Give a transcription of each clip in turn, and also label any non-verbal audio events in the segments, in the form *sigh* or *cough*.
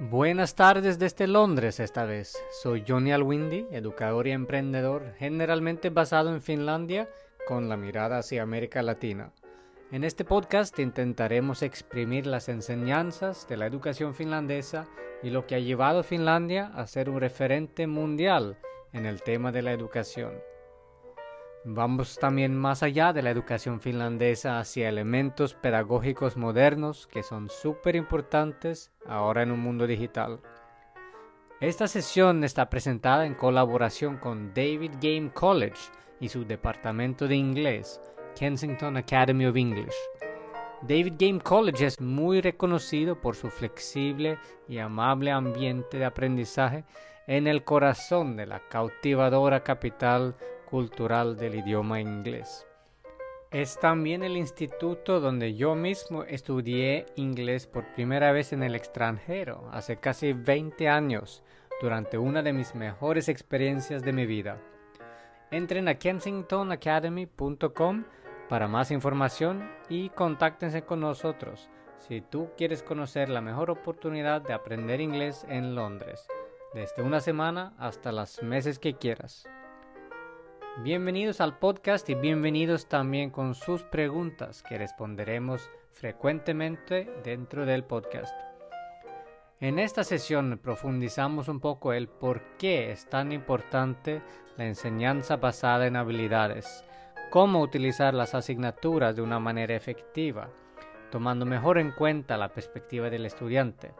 Buenas tardes desde Londres esta vez. Soy Johnny Alwindi, educador y emprendedor generalmente basado en Finlandia con la mirada hacia América Latina. En este podcast intentaremos exprimir las enseñanzas de la educación finlandesa y lo que ha llevado a Finlandia a ser un referente mundial en el tema de la educación. Vamos también más allá de la educación finlandesa hacia elementos pedagógicos modernos que son súper importantes ahora en un mundo digital. Esta sesión está presentada en colaboración con David Game College y su departamento de inglés, Kensington Academy of English. David Game College es muy reconocido por su flexible y amable ambiente de aprendizaje en el corazón de la cautivadora capital cultural del idioma inglés. Es también el instituto donde yo mismo estudié inglés por primera vez en el extranjero, hace casi 20 años, durante una de mis mejores experiencias de mi vida. Entren a kensingtonacademy.com para más información y contáctense con nosotros si tú quieres conocer la mejor oportunidad de aprender inglés en Londres, desde una semana hasta los meses que quieras. Bienvenidos al podcast y bienvenidos también con sus preguntas que responderemos frecuentemente dentro del podcast. En esta sesión profundizamos un poco el por qué es tan importante la enseñanza basada en habilidades, cómo utilizar las asignaturas de una manera efectiva, tomando mejor en cuenta la perspectiva del estudiante.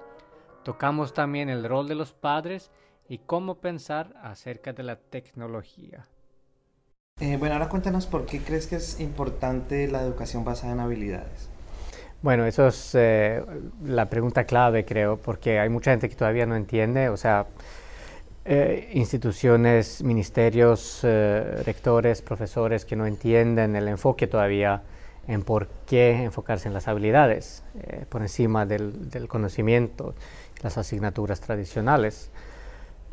Tocamos también el rol de los padres y cómo pensar acerca de la tecnología. Eh, bueno, ahora cuéntanos por qué crees que es importante la educación basada en habilidades. Bueno, eso es eh, la pregunta clave, creo, porque hay mucha gente que todavía no entiende, o sea, eh, instituciones, ministerios, rectores, profesores que no entienden el enfoque todavía en por qué enfocarse en las habilidades por encima del, del conocimiento, las asignaturas tradicionales.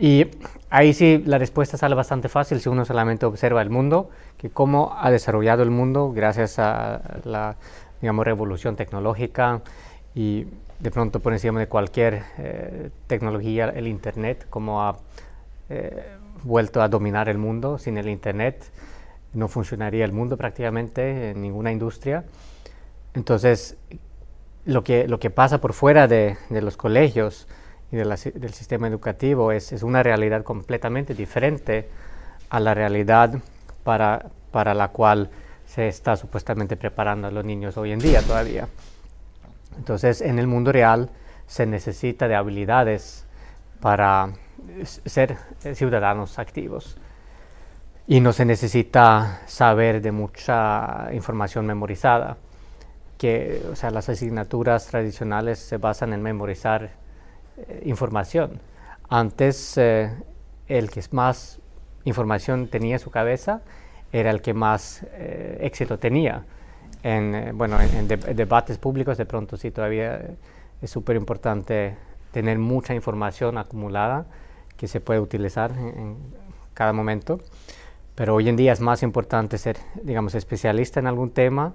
Y ahí sí la respuesta sale bastante fácil si uno solamente observa el mundo, que cómo ha desarrollado el mundo gracias a la digamos, revolución tecnológica y de pronto por encima de cualquier eh, tecnología, el Internet, cómo ha eh, vuelto a dominar el mundo. Sin el Internet no funcionaría el mundo prácticamente en ninguna industria. Entonces, lo que, lo que pasa por fuera de, de los colegios, y del sistema educativo es, es, una realidad completamente diferente a la realidad para, para la cual se está supuestamente preparando a los niños hoy en día todavía. Entonces, en el mundo real se necesita de habilidades para ser ciudadanos activos. Y no se necesita saber de mucha información memorizada, que o sea, las asignaturas tradicionales se basan en memorizar eh, información. Antes, eh, el que más información tenía en su cabeza era el que más eh, éxito tenía. En, bueno, en, debates públicos de pronto sí todavía es súper importante tener mucha información acumulada que se puede utilizar en, en, cada momento. Pero hoy en día es más importante ser, digamos, especialista en algún tema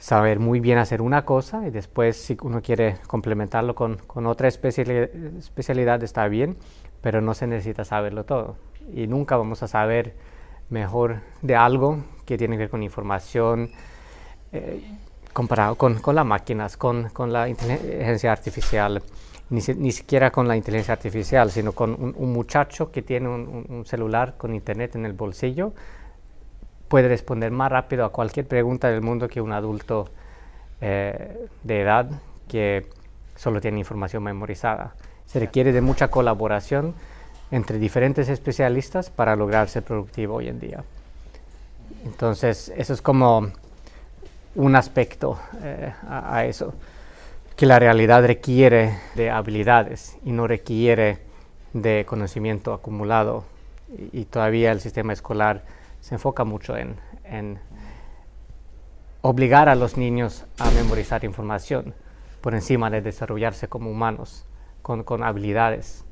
saber muy bien hacer una cosa y después si uno quiere complementarlo con, con otra especialidad, está bien, pero no se necesita saberlo todo. Y nunca vamos a saber mejor de algo que tiene que ver con información eh, comparado con, con, las máquinas, con, con, la inteligencia artificial, ni, ni, siquiera con la inteligencia artificial, sino con un, muchacho que tiene un, un celular con internet en el bolsillo puede responder más rápido a cualquier pregunta del mundo que un adulto eh, de edad que solo tiene información memorizada. Se requiere de mucha colaboración entre diferentes especialistas para lograr ser productivo hoy en día. Entonces, eso es como un aspecto eh, a, eso, que la realidad requiere de habilidades y no requiere de conocimiento acumulado. y todavía el sistema escolar se enfoca mucho en, obligar a los niños a memorizar información por encima de desarrollarse como humanos, con, habilidades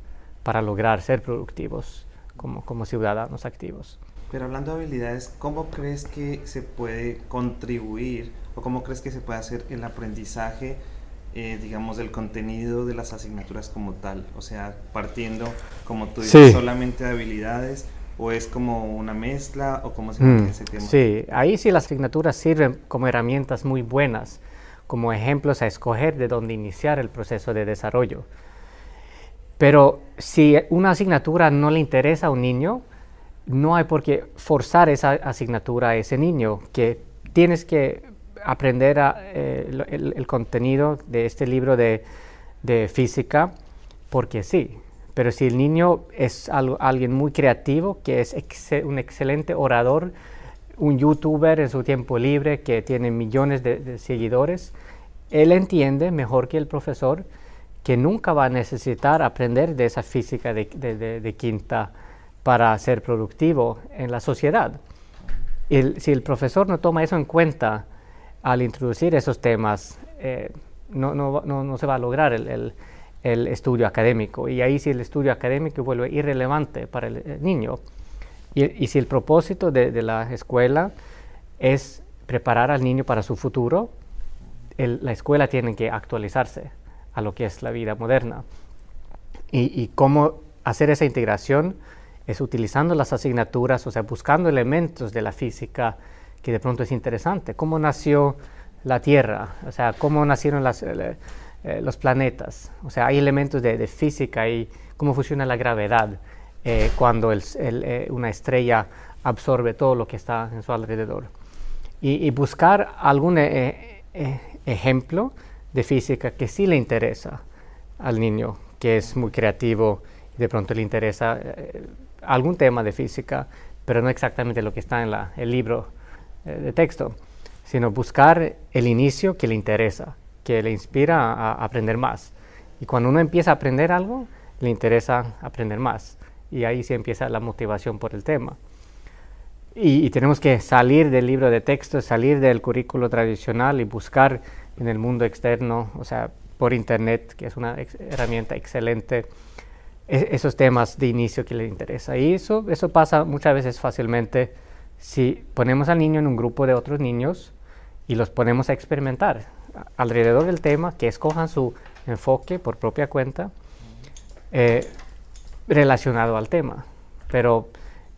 para lograr ser productivos como, como ciudadanos activos. Pero hablando de habilidades, ¿cómo crees que se puede contribuir o cómo crees que se puede hacer el aprendizaje eh, digamos, del contenido de las asignaturas como tal? O sea, partiendo, como tú dices, solamente de habilidades, o es como una mezcla, o cómo se mm, ese tema? Sí, ahí sí las asignaturas sirven como herramientas muy buenas, como ejemplos a escoger de dónde iniciar el proceso de desarrollo. Pero si una asignatura no le interesa a un niño, no hay por qué forzar esa asignatura a ese niño, que tienes que aprender eh, el, contenido de este libro de, física porque sí. Pero si el niño es alguien muy creativo, que es un excelente orador, un youtuber en su tiempo libre que tiene millones de seguidores, él entiende mejor que el profesor que nunca va a necesitar aprender de esa física de, quinta para ser productivo en la sociedad. Y si el profesor no toma eso en cuenta al introducir esos temas, eh, no, se va a lograr el, el, estudio académico. Y ahí si el estudio académico vuelve irrelevante para el, niño. Y, si el propósito de, la escuela es preparar al niño para su futuro, la escuela tiene que actualizarse a lo que es la vida moderna. Y, cómo hacer esa integración es utilizando las asignaturas, o sea, buscando elementos de la física que de pronto es interesante. ¿Cómo nació la Tierra? O sea, ¿cómo nacieron eh, eh, los planetas? O sea, hay elementos de, física y cómo funciona la gravedad eh, cuando una estrella absorbe todo lo que está en su alrededor. Y, buscar algún ejemplo de física que sí le interesa al niño, que es muy creativo y de pronto le interesa eh, algún tema de física, pero no exactamente lo que está en el libro eh, de texto, sino buscar el inicio que le interesa, que le inspira a, aprender más. Y cuando uno empieza a aprender algo, le interesa aprender más. Y ahí sí empieza la motivación por el tema. Y, tenemos que salir del libro de texto, salir del currículo tradicional y buscar en el mundo externo, o sea, por Internet, que es una herramienta excelente, e-, esos temas de inicio que le interesa. Y eso, eso pasa muchas veces fácilmente si ponemos al niño en un grupo de otros niños y los ponemos a experimentar alrededor del tema, que escojan su enfoque por propia cuenta eh, relacionado al tema. Pero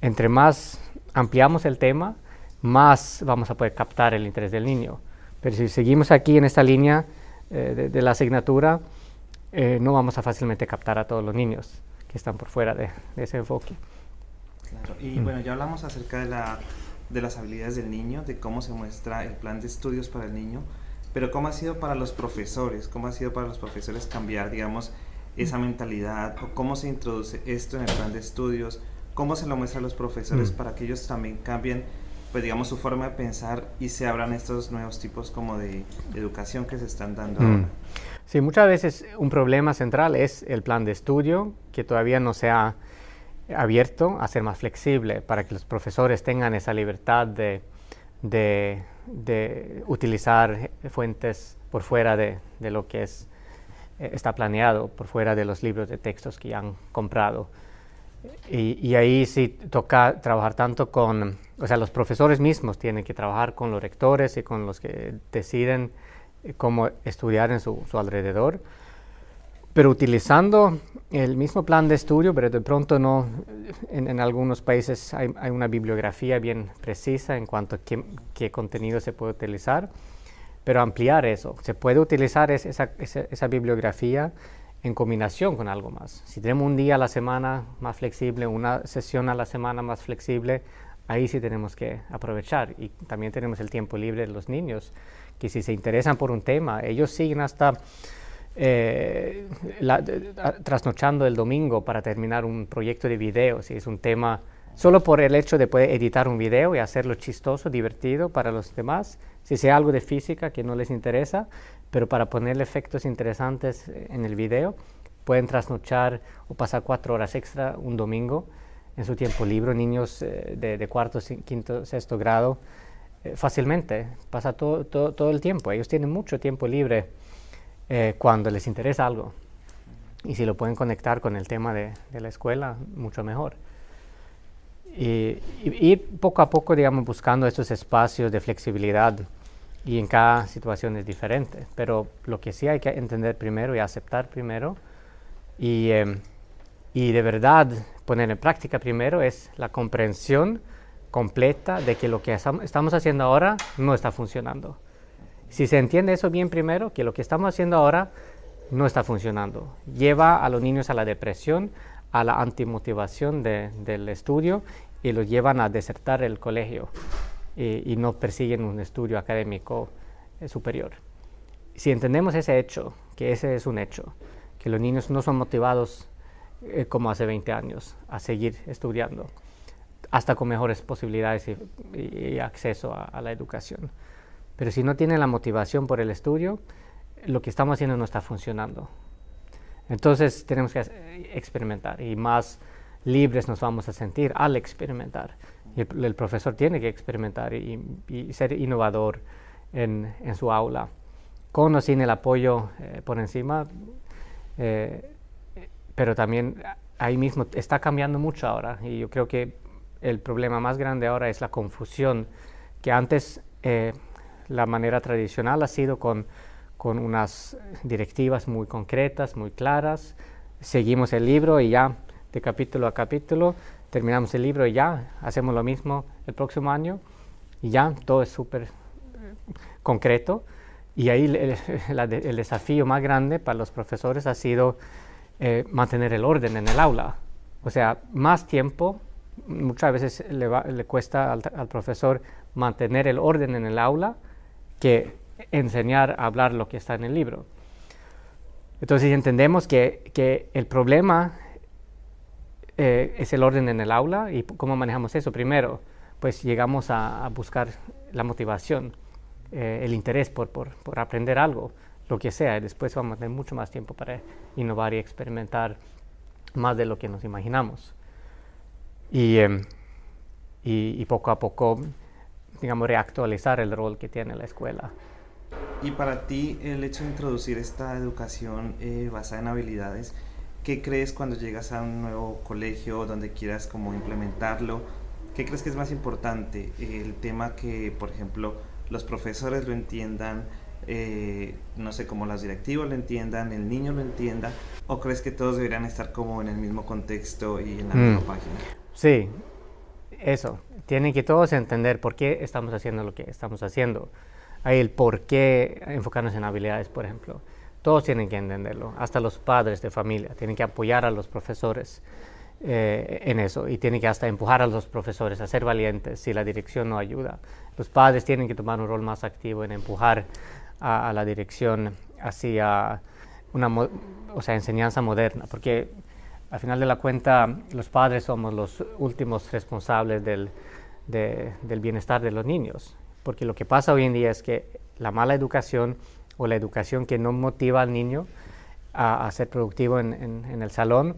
entre más ampliamos el tema, más vamos a poder captar el interés del niño. Pero si seguimos aquí en esta línea eh, de, la asignatura, eh, no vamos a fácilmente captar a todos los niños que están por fuera de, ese enfoque. Y bueno, ya hablamos acerca de, la, de las habilidades del niño, de cómo se muestra el plan de estudios para el niño, pero cómo ha sido para los profesores, cómo ha sido para los profesores cambiar, digamos, esa mm. mentalidad, o cómo se introduce esto en el plan de estudios, cómo se lo muestra a los profesores mm. para que ellos también cambien pues digamos su forma de pensar y se abran estos nuevos tipos como de educación que se están dando mm. Sí, muchas veces un problema central es el plan de estudio que todavía no se ha abierto a ser más flexible para que los profesores tengan esa libertad de, de, de utilizar fuentes por fuera de, de lo que es, eh, está planeado, por fuera de los libros de textos que han comprado. Y, y ahí sí toca trabajar tanto con o sea, los profesores mismos tienen que trabajar con los rectores y con los que deciden eh, cómo estudiar en su, alrededor, pero utilizando el mismo plan de estudio, pero de pronto no, en, algunos países hay, una bibliografía bien precisa en cuanto a qué, contenido se puede utilizar, pero ampliar eso. Se puede utilizar esa, esa, esa bibliografía en combinación con algo más. Si tenemos un día a la semana más flexible, una sesión a la semana más flexible, ahí sí tenemos que aprovechar. Y también tenemos el tiempo libre de los niños, que si se interesan por un tema, ellos siguen hasta eh, trasnochando el domingo para terminar un proyecto de video, si es un tema, solo por el hecho de poder editar un video y hacerlo chistoso, divertido para los demás, si sea algo de física que no les interesa, pero para ponerle efectos interesantes en el video, pueden trasnochar o pasar cuatro horas extra un domingo en su tiempo libre, niños eh, de, cuarto, quinto, sexto grado, eh, fácilmente, pasa todo, todo, el tiempo. Ellos tienen mucho tiempo libre eh, cuando les interesa algo. Y si lo pueden conectar con el tema de, la escuela, mucho mejor. Y, poco a poco, digamos, buscando estos espacios de flexibilidad y en cada situación es diferente. Pero lo que sí hay que entender primero y aceptar primero y, em, y de verdad poner en práctica primero es la comprensión completa de que lo que estamos haciendo ahora no está funcionando. Si se entiende eso bien primero, que lo que estamos haciendo ahora no está funcionando, lleva a los niños a la depresión, a la antimotivación de, del estudio y los llevan a desertar el colegio y, no persiguen un estudio académico eh, superior. Si entendemos ese hecho, que ese es un hecho, que los niños no son motivados eh, como hace 20 años a seguir estudiando, hasta con mejores posibilidades y, acceso a, la educación. Pero si no tienen la motivación por el estudio, lo que estamos haciendo no está funcionando. Entonces tenemos que experimentar y más libres nos vamos a sentir al experimentar. el, profesor tiene que experimentar y, ser innovador en, su aula, con o sin el apoyo eh, por encima, eh, pero también ahí mismo está cambiando mucho ahora y yo creo que el problema más grande ahora es la confusión, que antes eh, la manera tradicional ha sido con, con unas directivas muy concretas, muy claras, seguimos el libro y ya de capítulo a capítulo, terminamos el libro y ya hacemos lo mismo el próximo año y ya todo es súper eh, concreto. Y ahí el, *laughs* desafío más grande para los profesores ha sido eh, mantener el orden en el aula. O sea, más tiempo muchas veces le, le cuesta al, profesor mantener el orden en el aula que enseñar a hablar lo que está en el libro. Entonces entendemos que, que el problema eh, es el orden en el aula y cómo manejamos eso. Primero, pues llegamos a, buscar la motivación, eh, el interés por, por, por, aprender algo, lo que sea, y después vamos a tener mucho más tiempo para innovar y experimentar más de lo que nos imaginamos. Em, y, y, poco a poco, digamos, reactualizar el rol que tiene la escuela. Y para ti, el hecho de introducir esta educación eh, basada en habilidades, ¿qué crees cuando llegas a un nuevo colegio donde quieras como implementarlo? ¿Qué crees que es más importante? El tema que, por ejemplo, los profesores lo entiendan, eh, no sé, cómo los directivos lo entiendan, el niño lo entienda, o crees que todos deberían estar como en el mismo contexto y en la misma mm. página? Sí, eso. Tienen que todos entender por qué estamos haciendo lo que estamos haciendo. Hay el por qué enfocarnos en habilidades, por ejemplo. Todos tienen que entenderlo, hasta los padres de familia. Tienen que apoyar a los profesores eh, en eso y tienen que hasta empujar a los profesores a ser valientes si la dirección no ayuda. Los padres tienen que tomar un rol más activo en empujar a, la dirección hacia una o sea, enseñanza moderna, porque al final de la cuenta, los padres somos los últimos responsables del, del bienestar de los niños, porque lo que pasa hoy en día es que la mala educación o la educación que no motiva al niño a, ser productivo en, el salón,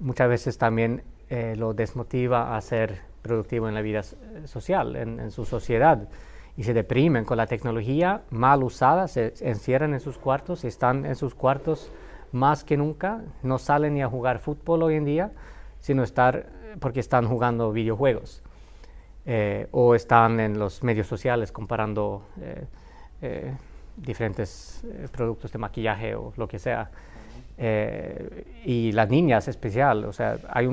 muchas veces también eh, lo desmotiva a ser productivo en la vida social, en, en, su sociedad, y se deprimen con la tecnología mal usada, se encierran en sus cuartos están en sus cuartos más que nunca, no salen ni a jugar fútbol hoy en día, sino estar porque están jugando videojuegos eh, o están en los medios sociales comparando eh, eh, diferentes productos de maquillaje o lo que sea. y las niñas especial, o sea, hay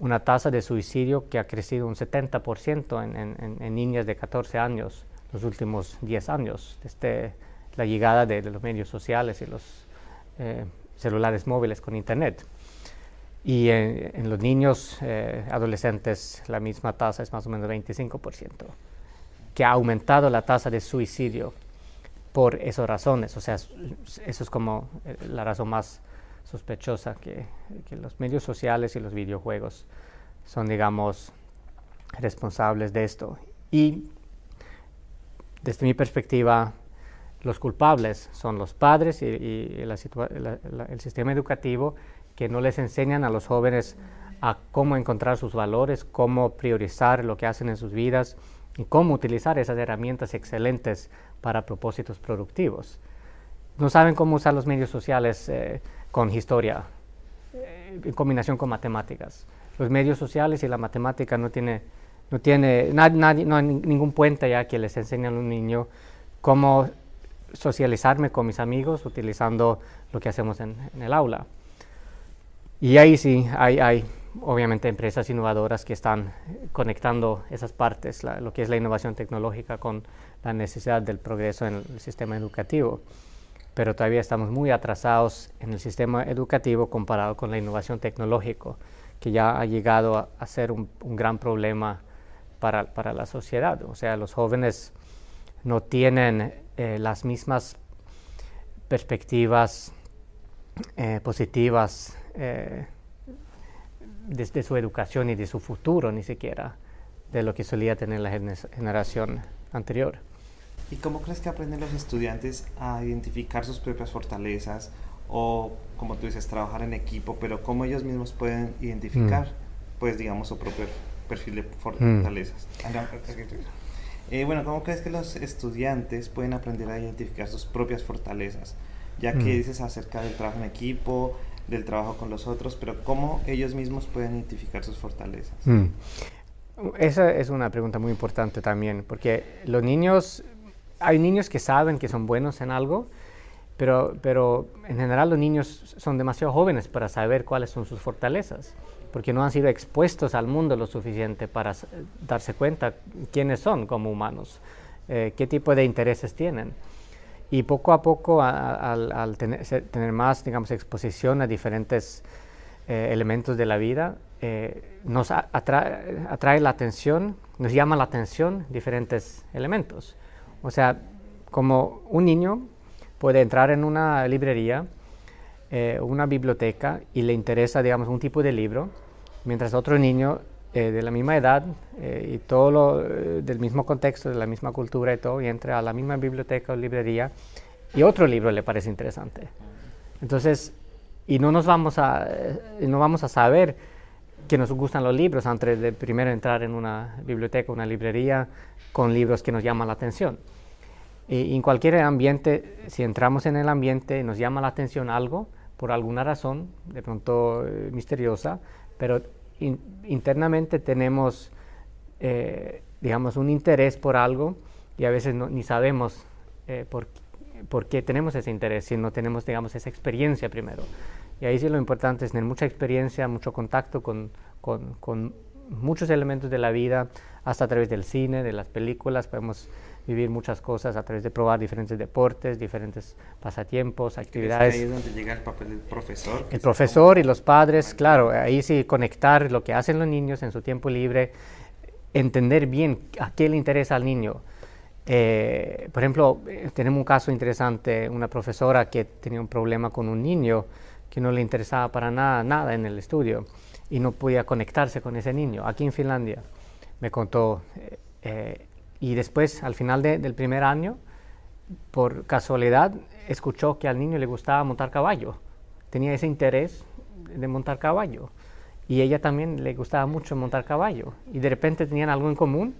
una tasa de suicidio que ha crecido un 70% en, niñas de 14 años los últimos 10 años, desde la llegada de los medios sociales y los eh, celulares móviles con internet. Y en, los niños eh, adolescentes la misma tasa es más o menos 25%, que ha aumentado la tasa de suicidio por esas razones. O sea, eso es como eh, la razón más sospechosa, que, que los medios sociales y los videojuegos son, digamos, responsables de esto. Y desde mi perspectiva, los culpables son los padres y, el sistema educativo que no les enseñan a los jóvenes a cómo encontrar sus valores, cómo priorizar lo que hacen en sus vidas y cómo utilizar esas herramientas excelentes para propósitos productivos. No saben cómo usar los medios sociales eh, con historia, eh, en combinación con matemáticas. Los medios sociales y la matemática no tiene, no tiene no hay ningún puente ya que les enseñan a un niño cómo socializarme con mis amigos utilizando lo que hacemos en, el aula. Y ahí sí, hay, hay obviamente empresas innovadoras que están conectando esas partes, lo que es la innovación tecnológica con la necesidad del progreso en el sistema educativo. Pero todavía estamos muy atrasados en el sistema educativo comparado con la innovación tecnológica, que ya ha llegado a, ser un, gran problema para, para, la sociedad. O sea, los jóvenes no tienen eh, las mismas perspectivas eh, positivas eh, de, su educación y de su futuro, ni siquiera de lo que solía tener la generación anterior. ¿Y cómo crees que aprenden los estudiantes a identificar sus propias fortalezas o, como tú dices, trabajar en equipo, pero cómo ellos mismos pueden identificar, mm. pues, digamos, su propio perfil de fortalezas? Mm. Eh, bueno, ¿cómo crees que los estudiantes pueden aprender a identificar sus propias fortalezas? Ya que mm. dices acerca del trabajo en equipo, del trabajo con los otros, pero ¿cómo ellos mismos pueden identificar sus fortalezas? Mm. Esa es una pregunta muy importante también, porque los niños, hay niños que saben que son buenos en algo, pero, pero en general los niños son demasiado jóvenes para saber cuáles son sus fortalezas porque no han sido expuestos al mundo lo suficiente para darse cuenta quiénes son como humanos, eh, qué tipo de intereses tienen. Y poco a poco, al, tener, más, digamos, exposición a diferentes eh, elementos de la vida, eh, nos atrae, la atención, nos llama la atención diferentes elementos. O sea, como un niño puede entrar en una librería, eh, una biblioteca y le interesa, digamos, un tipo de libro, mientras otro niño eh, de la misma edad eh, y todo lo del mismo contexto, de la misma cultura y todo, y entra a la misma biblioteca o librería y otro libro le parece interesante. Entonces, y no nos vamos a, no vamos a saber que nos gustan los libros antes de primero entrar en una biblioteca, una librería con libros que nos llaman la atención. Y en cualquier ambiente, si entramos en el ambiente nos llama la atención algo, por alguna razón, de pronto eh, misteriosa, pero internamente tenemos, eh, digamos, un interés por algo y a veces ni sabemos eh, por, por, qué tenemos ese interés, si no tenemos, digamos, esa experiencia primero. Y ahí sí lo importante es tener mucha experiencia, mucho contacto con, con, con muchos elementos de la vida, hasta a través del cine, de las películas, podemos vivir muchas cosas a través de probar diferentes deportes, diferentes pasatiempos, actividades. ahí es donde llega el papel del profesor. El profesor y los padres, claro, ahí sí conectar lo que hacen los niños en su tiempo libre, entender bien a qué le interesa al niño. Eh, por ejemplo, eh, tenemos un caso interesante, una profesora que tenía un problema con un niño que no le interesaba para nada, nada en el estudio y no podía conectarse con ese niño, aquí en Finlandia. Me contó, eh, y después, al final del primer año, por casualidad, escuchó que al niño le gustaba montar caballo. Tenía ese interés de montar caballo. Y ella también le gustaba mucho montar caballo. Y de repente tenían algo en común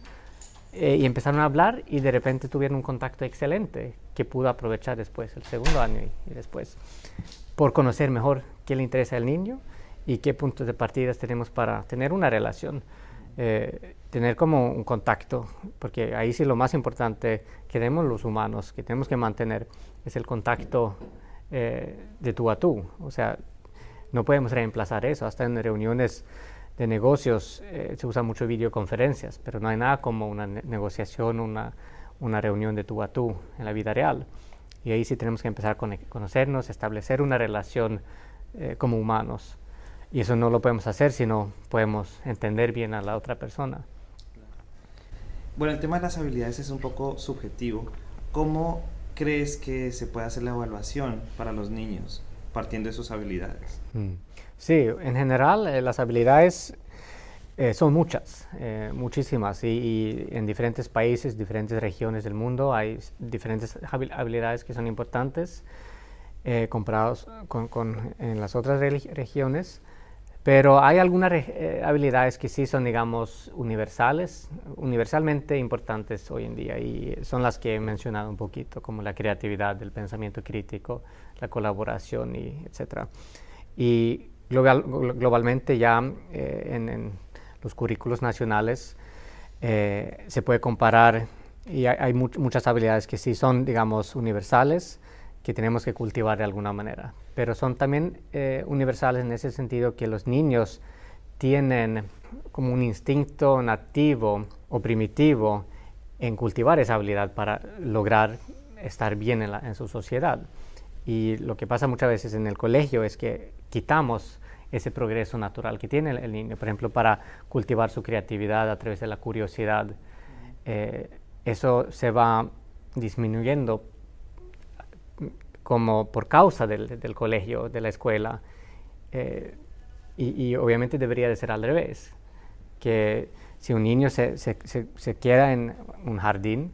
eh, y empezaron a hablar y de repente tuvieron un contacto excelente que pudo aprovechar después, el segundo año y, después, por conocer mejor qué le interesa al niño y qué puntos de partida tenemos para tener una relación. Eh, tener como un contacto, porque ahí sí lo más importante que tenemos los humanos, que tenemos que mantener, es el contacto eh, de tú a tú. O sea, no podemos reemplazar eso. Hasta en reuniones de negocios eh, se usan mucho videoconferencias, pero no hay nada como una negociación, una, una reunión de tú a tú en la vida real. Y ahí sí tenemos que empezar a conocernos, establecer una relación como humanos. Y eso no lo podemos hacer si no podemos entender bien a la otra persona. Bueno, el tema de las habilidades es un poco subjetivo. ¿Cómo crees que se puede hacer la evaluación para los niños partiendo de sus habilidades? Mm. Sí, en general eh, las habilidades eh, son muchas, eh, muchísimas, y, en diferentes países, diferentes regiones del mundo hay diferentes habilidades que son importantes comparados con, con, en las otras regiones. Pero hay algunas eh, habilidades que sí son, digamos, universales, universalmente importantes hoy en día y son las que he mencionado un poquito, como la creatividad, el pensamiento crítico, la colaboración, y etc. Y globalmente ya eh, en, los currículos nacionales eh, se puede comparar y hay, muchas habilidades que sí son, digamos, universales, que tenemos que cultivar de alguna manera, pero son también eh, universales en ese sentido que los niños tienen como un instinto nativo o primitivo en cultivar esa habilidad para lograr estar bien en, su sociedad. Y lo que pasa muchas veces en el colegio es que quitamos ese progreso natural que tiene el, niño, por ejemplo, para cultivar su creatividad a través de la curiosidad. Eh, eso se va disminuyendo como por causa del, colegio, de la escuela. Eh, y, obviamente debería de ser al revés, que si un niño se, se, queda en un jardín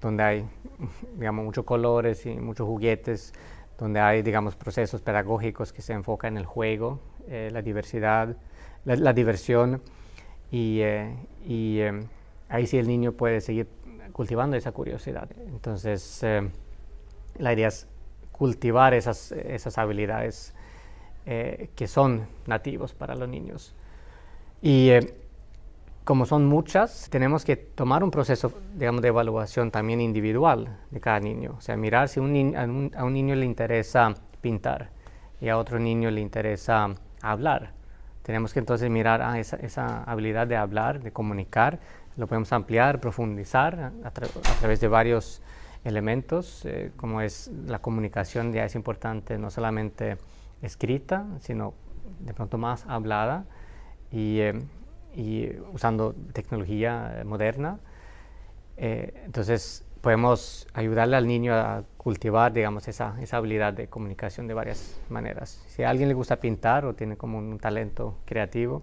donde hay, digamos, muchos colores y muchos juguetes, donde hay, digamos, procesos pedagógicos que se enfocan en el juego, eh, la diversidad, la, diversión, y, eh, y eh, ahí sí el niño puede seguir cultivando esa curiosidad. Entonces, la idea es cultivar esas, esas habilidades eh, que son nativos para los niños. Y eh, como son muchas, tenemos que tomar un proceso, digamos, de evaluación también individual de cada niño. O sea, mirar si a, un, niño le interesa pintar y a otro niño le interesa hablar. Tenemos que entonces mirar ah, esa, esa, habilidad de hablar, de comunicar, lo podemos ampliar, profundizar a, través de varios elementos, eh, como es la comunicación, ya es importante no solamente escrita, sino de pronto más hablada y, eh, usando tecnología moderna. Eh, entonces podemos ayudarle al niño a cultivar, digamos, esa, esa, habilidad de comunicación de varias maneras. Si a alguien le gusta pintar o tiene como un talento creativo,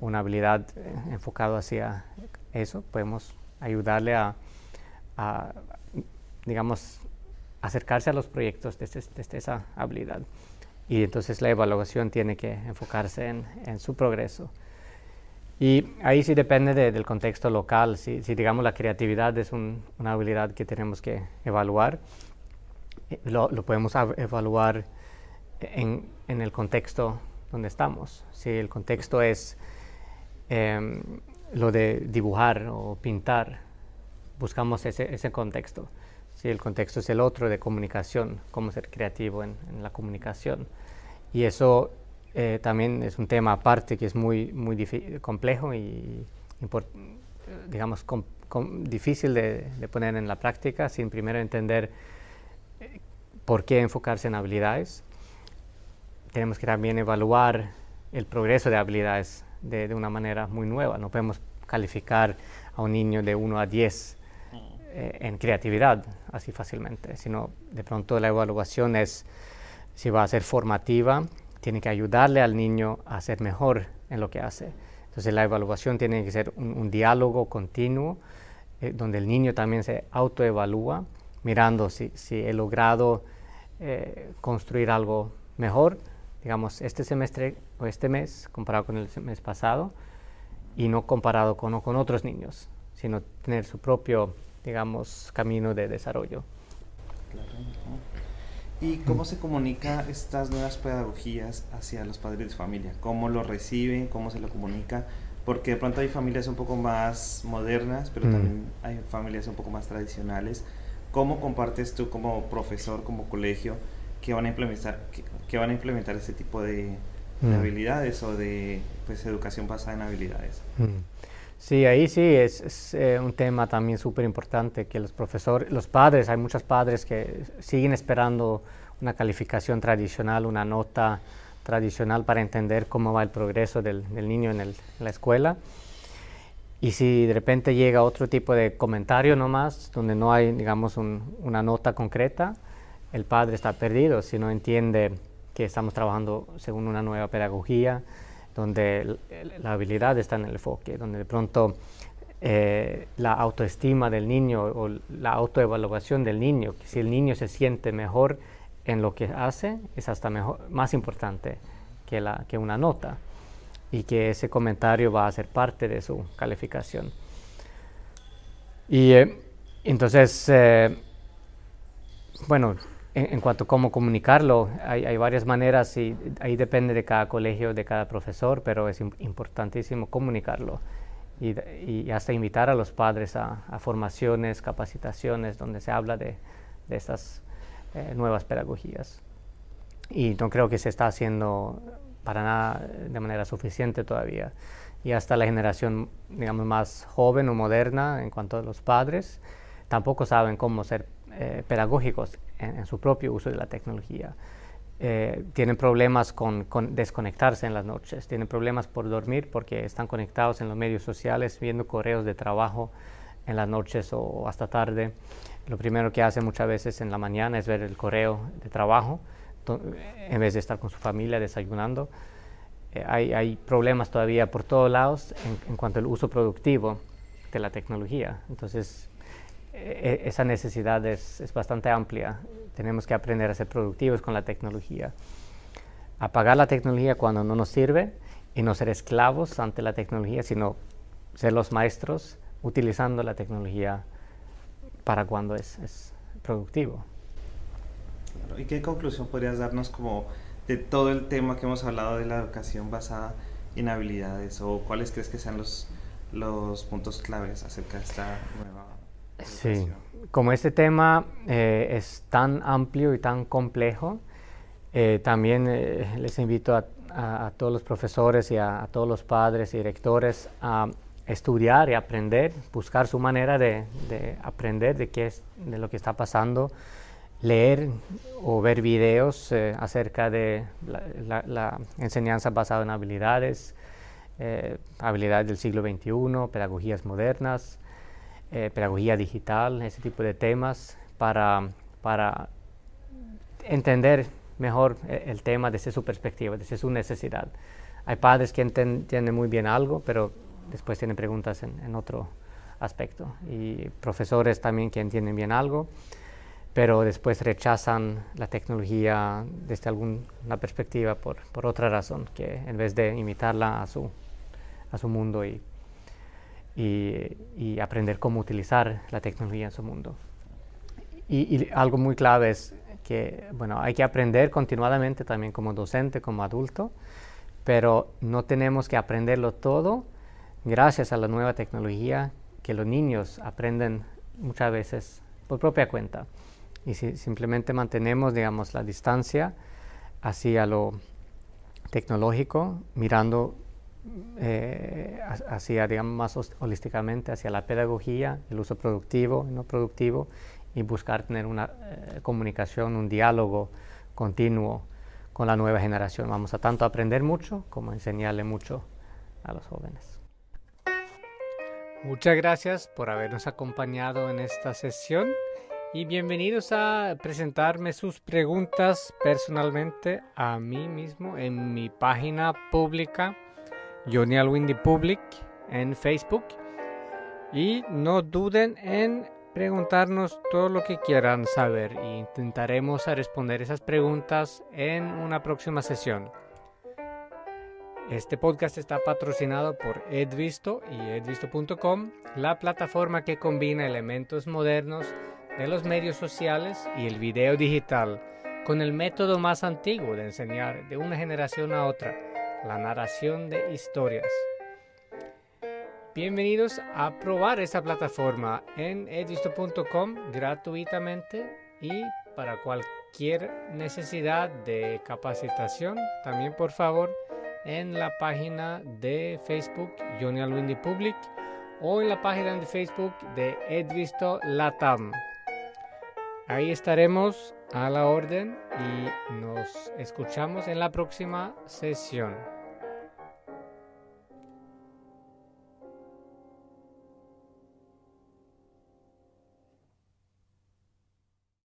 una habilidad eh, enfocado hacia eso, podemos ayudarle a, digamos, acercarse a los proyectos desde, desde esa habilidad y entonces la evaluación tiene que enfocarse en, su progreso. Y ahí sí depende del contexto local. Si, digamos la creatividad es una habilidad que tenemos que evaluar, eh, lo, podemos evaluar en, el contexto donde estamos. Si el contexto es em, lo de dibujar o pintar, buscamos ese contexto. Si el contexto es el otro de comunicación, cómo ser creativo en, la comunicación. Y eso eh, también es un tema aparte que es muy, muy complejo y, digamos, difícil de, poner en la práctica sin primero entender eh, por qué enfocarse en habilidades. Tenemos que también evaluar el progreso de habilidades de, de una manera muy nueva. No podemos calificar a un niño de 1 a 10 eh, en creatividad así fácilmente, sino de pronto la evaluación es, si va a ser formativa, tiene que ayudarle al niño a ser mejor en lo que hace. Entonces la evaluación tiene que ser un, diálogo continuo, eh, donde el niño también se autoevalúa, mirando si, si he logrado eh, construir algo mejor, digamos, este semestre o este mes comparado con el mes pasado, y no comparado con, con otros niños, sino tener su propio digamos, camino de desarrollo. ¿Y cómo se comunica estas nuevas pedagogías hacia los padres de familia? ¿Cómo lo reciben? ¿Cómo se lo comunica? Porque de pronto hay familias un poco más modernas, pero mm. también hay familias un poco más tradicionales. ¿Cómo compartes tú como profesor, como colegio, que van a implementar, que, van a implementar este tipo de, mm. habilidades o de pues, educación basada en habilidades? Mm. Sí, ahí sí es, eh, un tema también súper importante que los profesores, los padres, hay muchos padres que siguen esperando una calificación tradicional, una nota tradicional para entender cómo va el progreso del, niño en, la escuela. Y si de repente llega otro tipo de comentario nomás, donde no hay, digamos, una nota concreta, el padre está perdido si no entiende que estamos trabajando según una nueva pedagogía, donde la habilidad está en el enfoque, donde de pronto eh, la autoestima del niño o la autoevaluación del niño, si el niño se siente mejor en lo que hace, es hasta mejor, más importante que, la, que una nota y que ese comentario va a ser parte de su calificación. Y eh, entonces, eh, bueno, en, cuanto a cómo comunicarlo, hay, varias maneras y ahí depende de cada colegio, de cada profesor, pero es importantísimo comunicarlo y, hasta invitar a los padres a, formaciones, capacitaciones donde se habla de, de estas eh, nuevas pedagogías. Y no creo que se está haciendo para nada de manera suficiente todavía. Y hasta la generación, digamos, más joven o moderna en cuanto a los padres, tampoco saben cómo ser eh, pedagógicos en, su propio uso de la tecnología. Eh, tienen problemas con, desconectarse en las noches, tienen problemas por dormir porque están conectados en los medios sociales, viendo correos de trabajo en las noches o hasta tarde. Lo primero que hacen muchas veces en la mañana es ver el correo de trabajo en vez de estar con su familia desayunando. Eh, hay, hay, problemas todavía por todos lados en, cuanto al uso productivo de la tecnología. Entonces, e, e, esa necesidad es, es, bastante amplia. Tenemos que aprender a ser productivos con la tecnología. Apagar la tecnología cuando no nos sirve y no ser esclavos ante la tecnología, sino ser los maestros utilizando la tecnología para cuando es, es productivo. ¿Y qué conclusión podrías darnos como de todo el tema que hemos hablado de la educación basada en habilidades o cuáles crees que sean los, los puntos claves acerca de esta nueva Sí, como este tema eh, es tan amplio y tan complejo, eh, también eh, les invito a, todos los profesores y a, todos los padres y directores a estudiar y aprender, buscar su manera de, aprender de, qué es, de lo que está pasando, leer o ver videos acerca de la, enseñanza basada en habilidades, habilidades del siglo XXI, pedagogías modernas, eh, pedagogía digital, ese tipo de temas, para, para entender mejor eh, el tema desde su perspectiva, desde su necesidad. Hay padres que entienden muy bien algo, pero después tienen preguntas en, otro aspecto. Y profesores también que entienden bien algo, pero después rechazan la tecnología desde alguna perspectiva por, por otra razón, que en vez de imitarla a su, a su mundo y y, aprender cómo utilizar la tecnología en su mundo. Y, algo muy clave es que, bueno, hay que aprender continuadamente también como docente, como adulto, pero no tenemos que aprenderlo todo gracias a la nueva tecnología que los niños aprenden muchas veces por propia cuenta. Y si simplemente mantenemos, digamos, la distancia hacia lo tecnológico, mirando eh, hacia, digamos, más holísticamente hacia la pedagogía, el uso productivo y no productivo, y buscar tener una eh, comunicación, un diálogo continuo con la nueva generación. Vamos a tanto aprender mucho como enseñarle mucho a los jóvenes. Muchas gracias por habernos acompañado en esta sesión y bienvenidos a presentarme sus preguntas personalmente a mí mismo en mi página pública Johnny Alwindy Public en Facebook. Y no duden en preguntarnos todo lo que quieran saber e intentaremos responder esas preguntas en una próxima sesión. Este podcast está patrocinado por Edvisto y edvisto.com, la plataforma que combina elementos modernos de los medios sociales y el video digital con el método más antiguo de enseñar de una generación a otra la narración de historias. Bienvenidos a probar esta plataforma en edisto.com gratuitamente y para cualquier necesidad de capacitación, también por favor en la página de Facebook Johnny Alwindy Public o en la página de Facebook de Edvisto Latam. Ahí estaremos a la orden y nos escuchamos en la próxima sesión.